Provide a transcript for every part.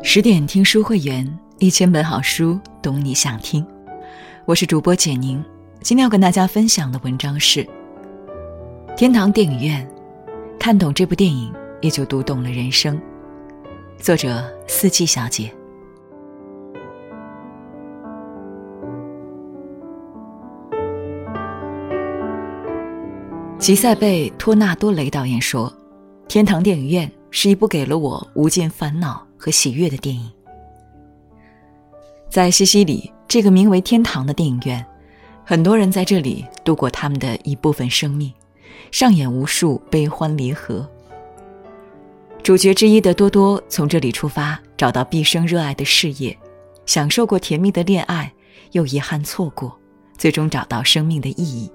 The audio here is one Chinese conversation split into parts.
十点听书会员，一千本好书，懂你想听。我是主播简宁，今天要跟大家分享的文章是《天堂电影院》，看懂这部电影，也就读懂了人生。作者四季小姐。吉塞贝·托纳多雷导演说：“天堂电影院是一部给了我无尽烦恼和喜悦的电影。”在西西里这个名为“天堂”的电影院，很多人在这里度过他们的一部分生命，上演无数悲欢离合。主角之一的多多从这里出发，找到毕生热爱的事业，享受过甜蜜的恋爱，又遗憾错过，最终找到生命的意义。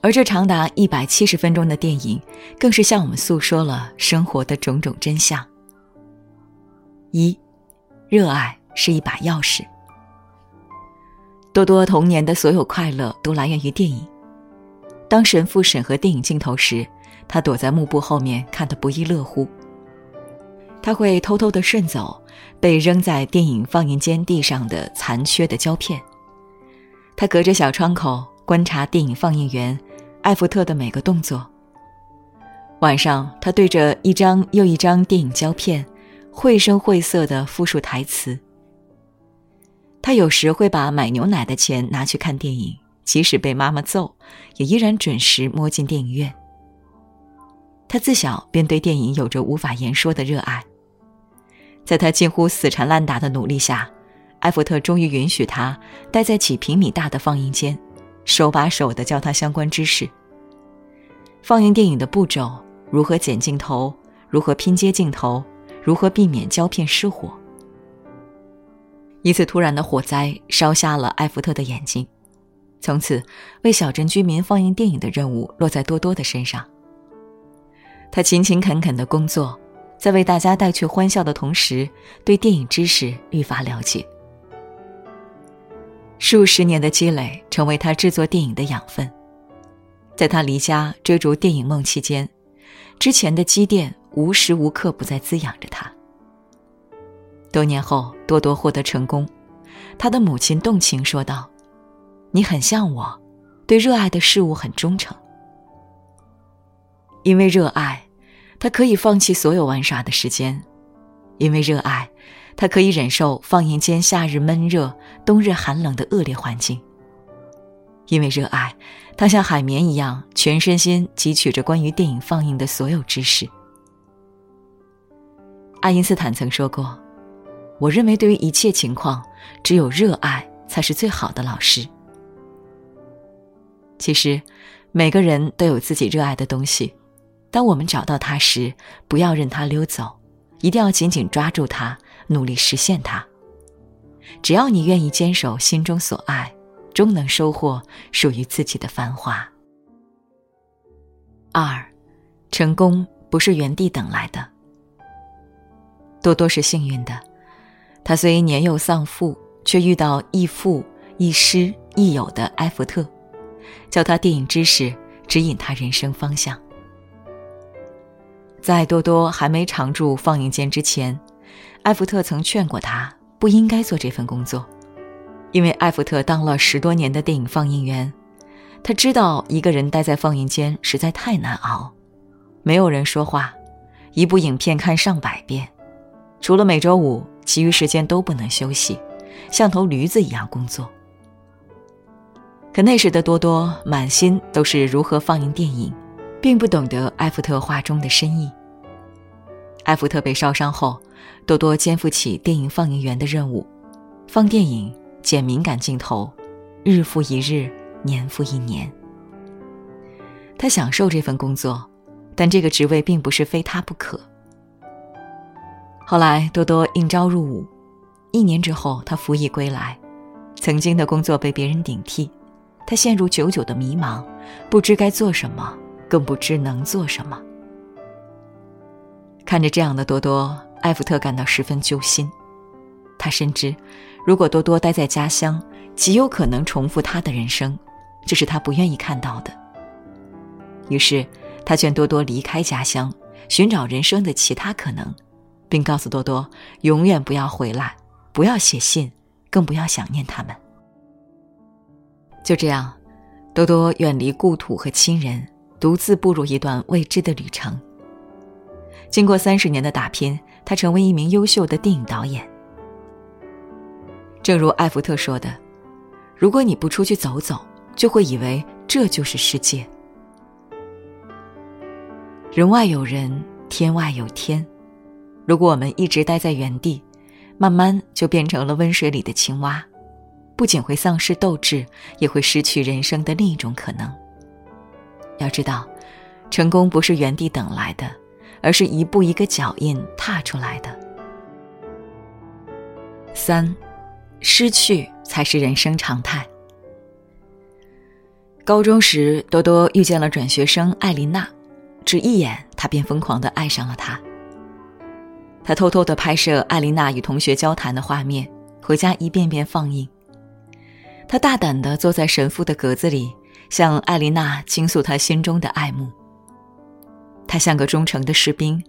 而这长达一百七十分钟的电影，更是向我们诉说了生活的种种真相。一，热爱是一把钥匙。多多童年的所有快乐都来源于电影。当神父审核电影镜头时，他躲在幕布后面看得不亦乐乎。他会偷偷地顺走被扔在电影放映间地上的残缺的胶片。他隔着小窗口观察电影放映员。艾弗特的每个动作。晚上，他对着一张又一张电影胶片，绘声绘色的复述台词。他有时会把买牛奶的钱拿去看电影，即使被妈妈揍，也依然准时摸进电影院。他自小便对电影有着无法言说的热爱。在他近乎死缠烂打的努力下，艾弗特终于允许他待在几平米大的放映间。手把手的教他相关知识。放映电影的步骤，如何剪镜头，如何拼接镜头，如何避免胶片失火。一次突然的火灾烧瞎了艾弗特的眼睛，从此为小镇居民放映电影的任务落在多多的身上。他勤勤恳恳的工作，在为大家带去欢笑的同时，对电影知识愈发了解。数十年的积累成为他制作电影的养分。在他离家追逐电影梦期间，之前的积淀无时无刻不在滋养着他。多年后，多多获得成功，他的母亲动情说道：“你很像我，对热爱的事物很忠诚。因为热爱，他可以放弃所有玩耍的时间；因为热爱。”他可以忍受放映间夏日闷热、冬日寒冷的恶劣环境。因为热爱，他像海绵一样全身心汲取着关于电影放映的所有知识。爱因斯坦曾说过：“我认为，对于一切情况，只有热爱才是最好的老师。”其实，每个人都有自己热爱的东西。当我们找到它时，不要任它溜走，一定要紧紧抓住它。努力实现它。只要你愿意坚守心中所爱，终能收获属于自己的繁华。二，成功不是原地等来的。多多是幸运的，他虽年幼丧父，却遇到亦父亦师亦友的埃弗特，教他电影知识，指引他人生方向。在多多还没常驻放映间之前。艾弗特曾劝过他不应该做这份工作，因为艾弗特当了十多年的电影放映员，他知道一个人待在放映间实在太难熬，没有人说话，一部影片看上百遍，除了每周五，其余时间都不能休息，像头驴子一样工作。可那时的多多满心都是如何放映电影，并不懂得艾弗特话中的深意。艾弗特被烧伤后。多多肩负起电影放映员的任务，放电影、剪敏感镜头，日复一日，年复一年。他享受这份工作，但这个职位并不是非他不可。后来，多多应招入伍，一年之后，他服役归来，曾经的工作被别人顶替，他陷入久久的迷茫，不知该做什么，更不知能做什么。看着这样的多多。艾弗特感到十分揪心，他深知，如果多多待在家乡，极有可能重复他的人生，这是他不愿意看到的。于是，他劝多多离开家乡，寻找人生的其他可能，并告诉多多永远不要回来，不要写信，更不要想念他们。就这样，多多远离故土和亲人，独自步入一段未知的旅程。经过三十年的打拼，他成为一名优秀的电影导演。正如艾福特说的：“如果你不出去走走，就会以为这就是世界。人外有人，天外有天。如果我们一直待在原地，慢慢就变成了温水里的青蛙，不仅会丧失斗志，也会失去人生的另一种可能。要知道，成功不是原地等来的，而是一步一个脚印踏出来的。三。失去才是人生常态。高中时，多多遇见了转学生艾琳娜，只一眼，他便疯狂的爱上了她。他偷偷的拍摄艾琳娜与同学交谈的画面，回家一遍遍放映。他大胆的坐在神父的格子里，向艾琳娜倾诉他心中的爱慕。他像个忠诚的士兵，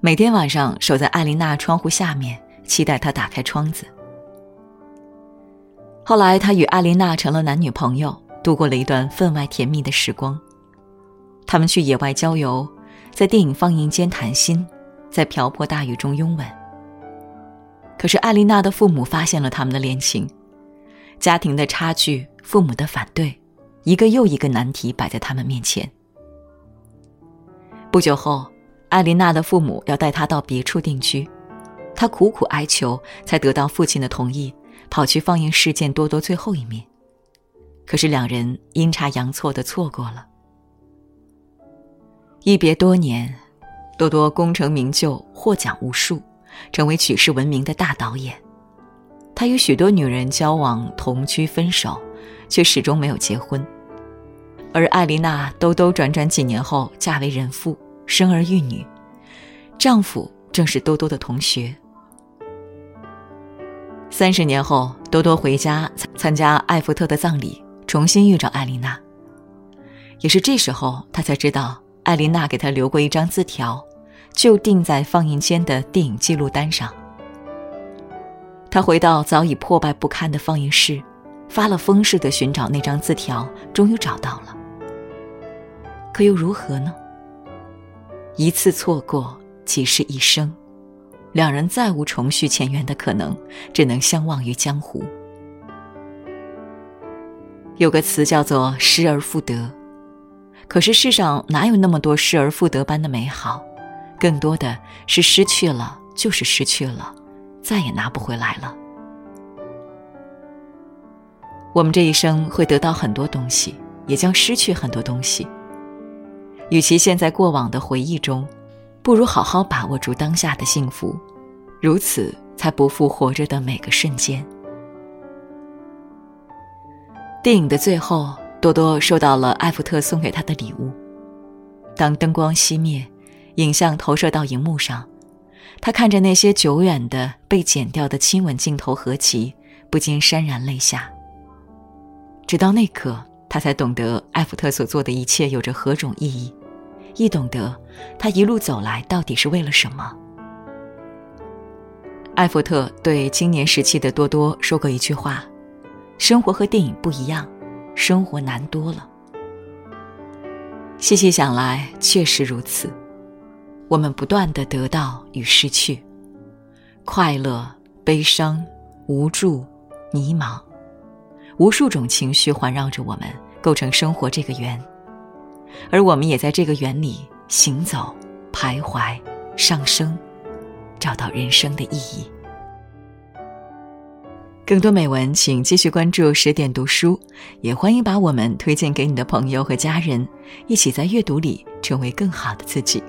每天晚上守在艾琳娜窗户下面，期待她打开窗子。后来，他与艾琳娜成了男女朋友，度过了一段分外甜蜜的时光。他们去野外郊游，在电影放映间谈心，在瓢泼大雨中拥吻。可是，艾琳娜的父母发现了他们的恋情，家庭的差距、父母的反对，一个又一个难题摆在他们面前。不久后，艾琳娜的父母要带她到别处定居，她苦苦哀求，才得到父亲的同意。跑去放映事件多多最后一面，可是两人阴差阳错的错过了。一别多年，多多功成名就，获奖无数，成为举世闻名的大导演。他与许多女人交往、同居、分手，却始终没有结婚。而艾琳娜兜兜转转几年后嫁为人妇，生儿育女，丈夫正是多多的同学。三十年后，多多回家参加艾福特的葬礼，重新遇着艾琳娜。也是这时候，他才知道艾琳娜给他留过一张字条，就钉在放映间的电影记录单上。他回到早已破败不堪的放映室，发了疯似的寻找那张字条，终于找到了。可又如何呢？一次错过，即是一生。两人再无重续前缘的可能，只能相忘于江湖。有个词叫做“失而复得”，可是世上哪有那么多失而复得般的美好？更多的是失去了就是失去了，再也拿不回来了。我们这一生会得到很多东西，也将失去很多东西。与其陷在过往的回忆中。不如好好把握住当下的幸福，如此才不负活着的每个瞬间。电影的最后，多多收到了艾福特送给他的礼物。当灯光熄灭，影像投射到荧幕上，他看着那些久远的被剪掉的亲吻镜头合集，不禁潸然泪下。直到那刻，他才懂得艾福特所做的一切有着何种意义。亦懂得，他一路走来到底是为了什么。艾佛特对青年时期的多多说过一句话：“生活和电影不一样，生活难多了。”细细想来，确实如此。我们不断的得到与失去，快乐、悲伤、无助、迷茫，无数种情绪环绕着我们，构成生活这个圆。而我们也在这个园里行走、徘徊、上升，找到人生的意义。更多美文，请继续关注十点读书，也欢迎把我们推荐给你的朋友和家人，一起在阅读里成为更好的自己。